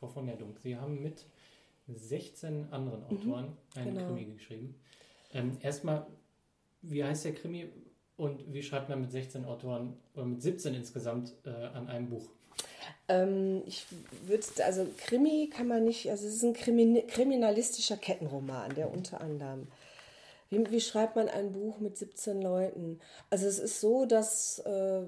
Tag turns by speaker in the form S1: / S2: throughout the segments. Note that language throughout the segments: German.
S1: Frau von der Dunk, Sie haben mit 16 anderen mhm, Autoren mhm, einen genau. Krimi geschrieben. Ähm, erstmal, wie heißt der Krimi und wie schreibt man mit 16 Autoren oder mit 17 insgesamt äh, an einem Buch?
S2: Ähm, ich würde, also Krimi kann man nicht, also es ist ein Krimin, kriminalistischer Kettenroman, der unter anderem. Wie, wie, schreibt man ein Buch mit 17 Leuten? Also es ist so, dass äh,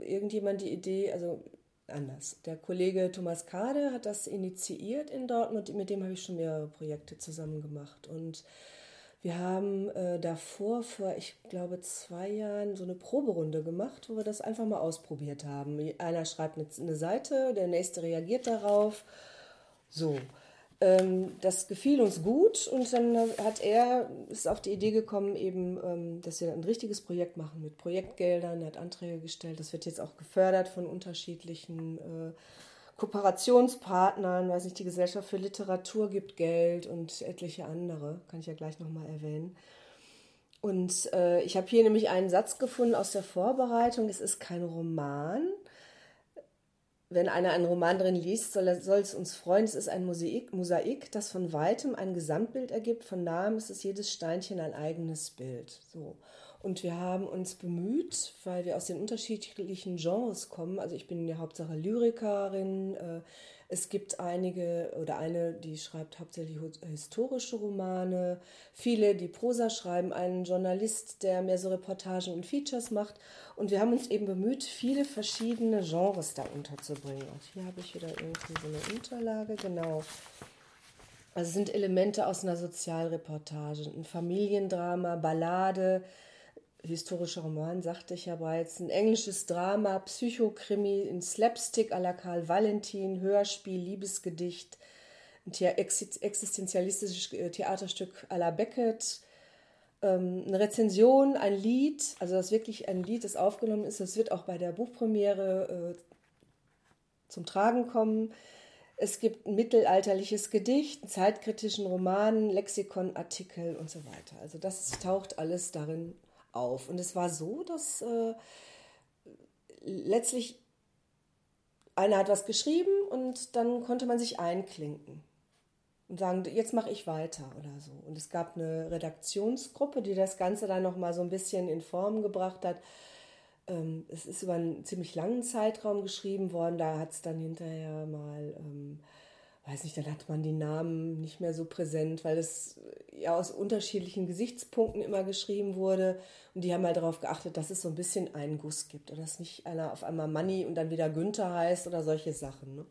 S2: irgendjemand die Idee, also anders. Der Kollege Thomas Kade hat das initiiert in Dortmund, mit dem habe ich schon mehrere Projekte zusammen gemacht. Und wir haben äh, davor, vor, ich glaube, zwei Jahren so eine Proberunde gemacht, wo wir das einfach mal ausprobiert haben. Einer schreibt eine, eine Seite, der nächste reagiert darauf. So. Ähm, das gefiel uns gut und dann hat er, ist auf die Idee gekommen, eben, ähm, dass wir ein richtiges Projekt machen mit Projektgeldern. Er hat Anträge gestellt. Das wird jetzt auch gefördert von unterschiedlichen äh, Kooperationspartnern, weiß nicht, die Gesellschaft für Literatur gibt Geld und etliche andere, kann ich ja gleich nochmal erwähnen. Und äh, ich habe hier nämlich einen Satz gefunden aus der Vorbereitung. Es ist kein Roman. Wenn einer einen Roman drin liest, soll, soll es uns freuen. Es ist ein Mosaik, Mosaik, das von weitem ein Gesamtbild ergibt. Von nahem ist es jedes Steinchen ein eigenes Bild. So. Und wir haben uns bemüht, weil wir aus den unterschiedlichen Genres kommen. Also ich bin in der Hauptsache Lyrikerin. Äh, es gibt einige oder eine, die schreibt hauptsächlich historische Romane. Viele, die Prosa schreiben. Einen Journalist, der mehr so Reportagen und Features macht. Und wir haben uns eben bemüht, viele verschiedene Genres da unterzubringen. Und hier habe ich wieder irgendwie so eine Unterlage. Genau. Also sind Elemente aus einer Sozialreportage, ein Familiendrama, Ballade, historischer Roman, sagte ich ja bereits, ein englisches Drama, Psychokrimi, ein Slapstick à la Karl Valentin, Hörspiel, Liebesgedicht, ein existenzialistisches äh, Theaterstück à la Beckett, ähm, eine Rezension, ein Lied, also das wirklich ein Lied, das aufgenommen ist, das wird auch bei der Buchpremiere äh, zum Tragen kommen. Es gibt ein mittelalterliches Gedicht, einen zeitkritischen Roman, Lexikonartikel und so weiter. Also das taucht alles darin auf. Und es war so, dass äh, letztlich einer hat was geschrieben und dann konnte man sich einklinken und sagen, jetzt mache ich weiter oder so. Und es gab eine Redaktionsgruppe, die das Ganze dann nochmal so ein bisschen in Form gebracht hat. Ähm, es ist über einen ziemlich langen Zeitraum geschrieben worden. Da hat es dann hinterher mal ähm, weiß nicht, dann hat man die Namen nicht mehr so präsent, weil es ja aus unterschiedlichen Gesichtspunkten immer geschrieben wurde. Und die haben mal halt darauf geachtet, dass es so ein bisschen einen Guss gibt oder dass nicht einer auf einmal Manni und dann wieder Günther heißt oder solche Sachen. Ne?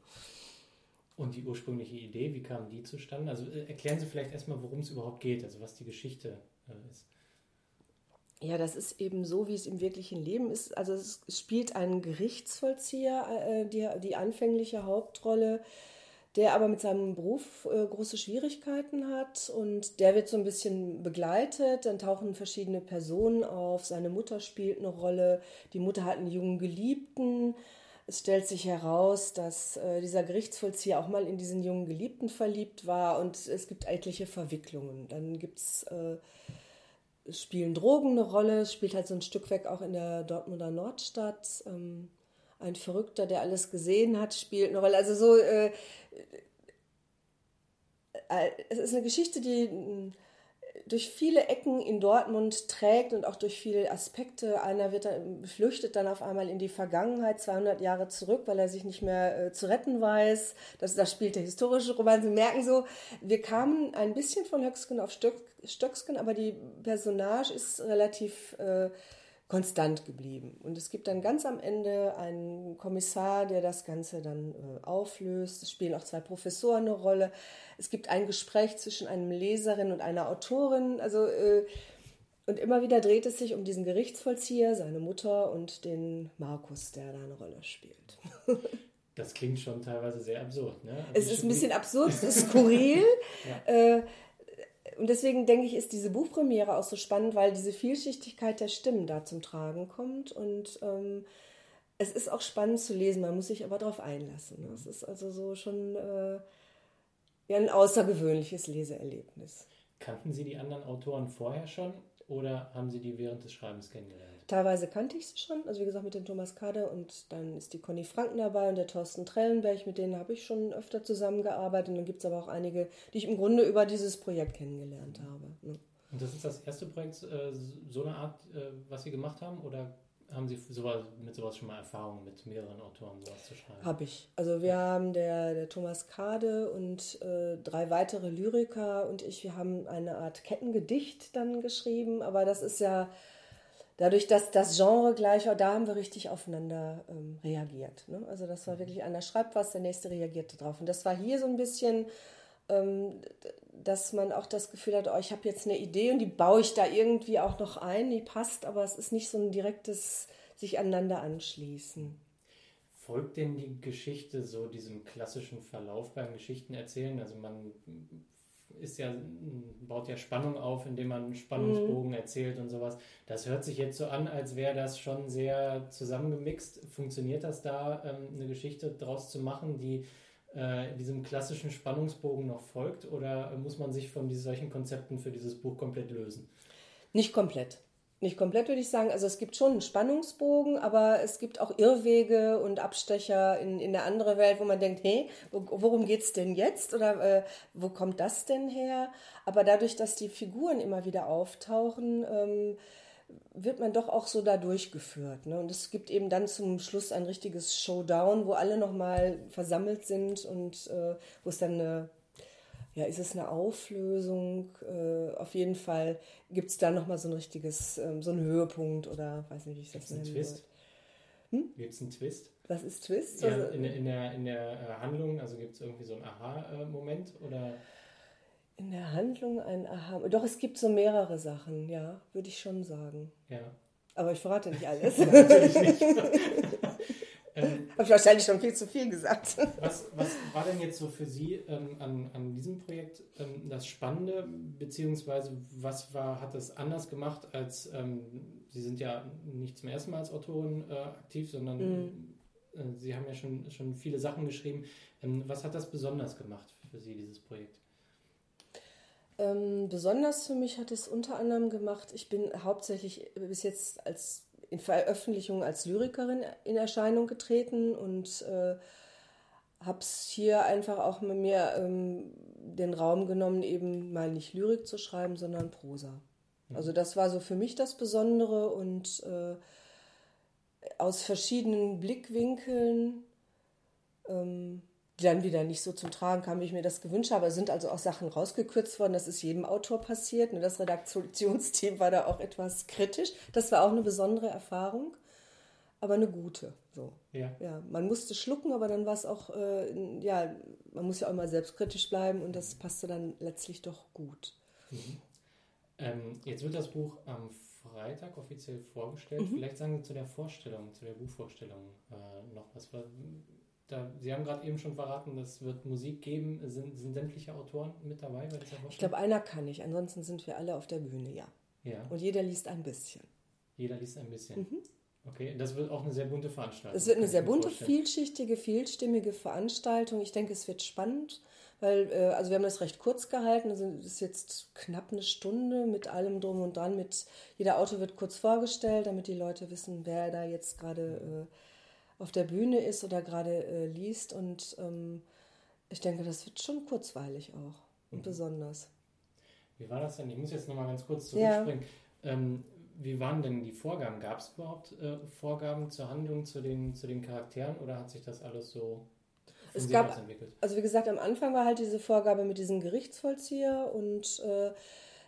S1: Und die ursprüngliche Idee, wie kam die zustande? Also äh, erklären Sie vielleicht erstmal, worum es überhaupt geht, also was die Geschichte äh, ist.
S2: Ja, das ist eben so, wie es im wirklichen Leben ist. Also es spielt ein Gerichtsvollzieher äh, die, die anfängliche Hauptrolle der aber mit seinem Beruf äh, große Schwierigkeiten hat und der wird so ein bisschen begleitet. Dann tauchen verschiedene Personen auf. Seine Mutter spielt eine Rolle. Die Mutter hat einen jungen Geliebten. Es stellt sich heraus, dass äh, dieser Gerichtsvollzieher auch mal in diesen jungen Geliebten verliebt war und es gibt etliche Verwicklungen. Dann gibt's äh, spielen Drogen eine Rolle, spielt halt so ein Stück weg auch in der Dortmunder Nordstadt. Ähm, ein Verrückter, der alles gesehen hat, spielt eine Rolle. Also so, äh, äh, es ist eine Geschichte, die äh, durch viele Ecken in Dortmund trägt und auch durch viele Aspekte. Einer wird dann, flüchtet dann auf einmal in die Vergangenheit, 200 Jahre zurück, weil er sich nicht mehr äh, zu retten weiß. Das, das spielt der historische Roman. Sie merken so, wir kamen ein bisschen von Höcksken auf Stöck, Stöcksken, aber die Personage ist relativ äh, konstant geblieben. Und es gibt dann ganz am Ende einen Kommissar, der das Ganze dann äh, auflöst. Es spielen auch zwei Professoren eine Rolle. Es gibt ein Gespräch zwischen einem Leserin und einer Autorin. Also äh, und immer wieder dreht es sich um diesen Gerichtsvollzieher, seine Mutter und den Markus, der da eine Rolle spielt.
S1: Das klingt schon teilweise sehr absurd. Ne?
S2: Also es ist ein bisschen absurd, es ist skurril. ja. äh, und deswegen denke ich, ist diese Buchpremiere auch so spannend, weil diese Vielschichtigkeit der Stimmen da zum Tragen kommt. Und ähm, es ist auch spannend zu lesen, man muss sich aber darauf einlassen. Ne? Es ist also so schon äh, ein außergewöhnliches Leseerlebnis.
S1: Kannten Sie die anderen Autoren vorher schon? oder haben Sie die während des Schreibens kennengelernt?
S2: Teilweise kannte ich sie schon, also wie gesagt mit dem Thomas Kade und dann ist die Conny Franken dabei und der Thorsten Trellenberg, mit denen habe ich schon öfter zusammengearbeitet. Und dann gibt es aber auch einige, die ich im Grunde über dieses Projekt kennengelernt habe. Ne?
S1: Und das ist das erste Projekt, äh, so eine Art, äh, was Sie gemacht haben? Oder haben Sie sowas, mit sowas schon mal Erfahrung, mit mehreren Autoren sowas zu schreiben?
S2: Habe ich. Also wir haben der, der Thomas Kade und äh, drei weitere Lyriker und ich, wir haben eine Art Kettengedicht dann geschrieben, aber das ist ja dadurch, dass das Genre gleich war, da haben wir richtig aufeinander ähm, reagiert. Ne? Also das war wirklich, einer schreibt was, der nächste reagierte drauf. Und das war hier so ein bisschen, ähm, dass man auch das Gefühl hat, oh, ich habe jetzt eine Idee und die baue ich da irgendwie auch noch ein, die passt, aber es ist nicht so ein direktes sich aneinander anschließen.
S1: Folgt denn die Geschichte so diesem klassischen Verlauf beim Geschichtenerzählen? Also man ist ja, baut ja Spannung auf, indem man Spannungsbogen mhm. erzählt und sowas. Das hört sich jetzt so an, als wäre das schon sehr zusammengemixt. Funktioniert das da, ähm, eine Geschichte draus zu machen, die äh, diesem klassischen Spannungsbogen noch folgt? Oder muss man sich von solchen Konzepten für dieses Buch komplett lösen?
S2: Nicht komplett. Nicht komplett würde ich sagen. Also es gibt schon einen Spannungsbogen, aber es gibt auch Irrwege und Abstecher in, in eine andere Welt, wo man denkt, hey, worum geht es denn jetzt? Oder äh, wo kommt das denn her? Aber dadurch, dass die Figuren immer wieder auftauchen, ähm, wird man doch auch so da durchgeführt. Ne? Und es gibt eben dann zum Schluss ein richtiges Showdown, wo alle nochmal versammelt sind und äh, wo es dann eine ja, ist es eine Auflösung? Äh, auf jeden Fall gibt es da nochmal so ein richtiges, ähm, so einen Höhepunkt oder weiß nicht, wie ich das
S1: nenne. Twist? Hm? Gibt es einen Twist?
S2: Was ist Twist?
S1: Ja, also, in, in, der, in der äh, Handlung, also gibt es irgendwie so einen Aha-Moment oder?
S2: In der Handlung ein Aha. Doch, es gibt so mehrere Sachen, ja, würde ich schon sagen.
S1: Ja.
S2: Aber ich verrate nicht alles.
S1: Natürlich nicht.
S2: Habe ich wahrscheinlich schon viel zu viel gesagt.
S1: Was, was war denn jetzt so für Sie ähm, an, an diesem Projekt ähm, das Spannende, beziehungsweise was war, hat es anders gemacht, als ähm, Sie sind ja nicht zum ersten Mal als Autorin äh, aktiv, sondern mhm. äh, Sie haben ja schon, schon viele Sachen geschrieben. Ähm, was hat das besonders gemacht für Sie, dieses Projekt?
S2: Ähm, besonders für mich hat es unter anderem gemacht, ich bin hauptsächlich bis jetzt als in Veröffentlichungen als Lyrikerin in Erscheinung getreten und äh, habe es hier einfach auch mit mir ähm, den Raum genommen, eben mal nicht Lyrik zu schreiben, sondern Prosa. Mhm. Also das war so für mich das Besondere und äh, aus verschiedenen Blickwinkeln ähm, die dann wieder nicht so zum Tragen kamen, wie ich mir das gewünscht habe. Es sind also auch Sachen rausgekürzt worden. Das ist jedem Autor passiert. Ne, das Redaktionsteam war da auch etwas kritisch. Das war auch eine besondere Erfahrung, aber eine gute. So.
S1: Ja.
S2: ja man musste schlucken, aber dann war es auch, äh, ja, man muss ja auch mal selbstkritisch bleiben und das passte dann letztlich doch gut.
S1: Mhm. Ähm, jetzt wird das Buch am Freitag offiziell vorgestellt. Mhm. Vielleicht sagen Sie zu der Vorstellung, zu der Buchvorstellung äh, noch was. Da, Sie haben gerade eben schon verraten, es wird Musik geben. Sind, sind sämtliche Autoren mit dabei bei
S2: dieser Ich glaube, einer kann nicht. Ansonsten sind wir alle auf der Bühne, ja.
S1: ja.
S2: Und jeder liest ein bisschen.
S1: Jeder liest ein bisschen. Mhm. Okay, das wird auch eine sehr bunte Veranstaltung.
S2: Es wird eine sehr bunte, vielschichtige, vielstimmige Veranstaltung. Ich denke, es wird spannend, weil, äh, also wir haben das recht kurz gehalten. Also es ist jetzt knapp eine Stunde mit allem drum und dran. Mit jeder Auto wird kurz vorgestellt, damit die Leute wissen, wer da jetzt gerade äh, auf der Bühne ist oder gerade äh, liest. Und ähm, ich denke, das wird schon kurzweilig auch und mhm. besonders.
S1: Wie war das denn? Ich muss jetzt nochmal ganz kurz zurückspringen. Ja. Ähm, wie waren denn die Vorgaben? Gab es überhaupt äh, Vorgaben zur Handlung, zu den, zu den Charakteren oder hat sich das alles so
S2: es gab, also wie gesagt, am Anfang war halt diese Vorgabe mit diesem Gerichtsvollzieher und äh,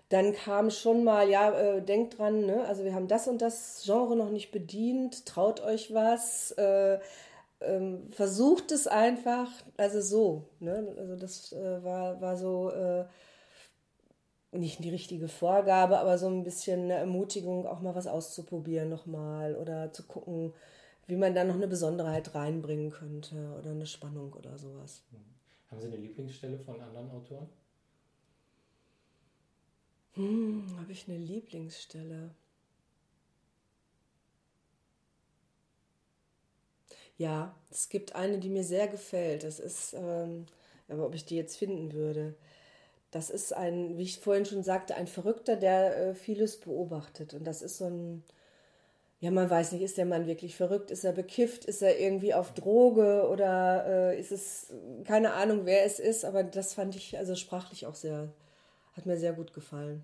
S2: dann kam schon mal, ja, äh, denkt dran, ne? also wir haben das und das Genre noch nicht bedient, traut euch was, äh, ähm, versucht es einfach, also so, ne? also das äh, war, war so äh, nicht die richtige Vorgabe, aber so ein bisschen eine Ermutigung, auch mal was auszuprobieren nochmal oder zu gucken, wie man da noch eine Besonderheit reinbringen könnte oder eine Spannung oder sowas.
S1: Haben Sie eine Lieblingsstelle von anderen Autoren?
S2: Hm, habe ich eine Lieblingsstelle? Ja, es gibt eine, die mir sehr gefällt. Das ist, ähm, aber ob ich die jetzt finden würde. das ist ein, wie ich vorhin schon sagte, ein Verrückter, der äh, vieles beobachtet. Und das ist so ein, ja, man weiß nicht, ist der Mann wirklich verrückt? Ist er bekifft? Ist er irgendwie auf Droge? Oder äh, ist es, keine Ahnung, wer es ist, aber das fand ich also sprachlich auch sehr, hat mir sehr gut gefallen.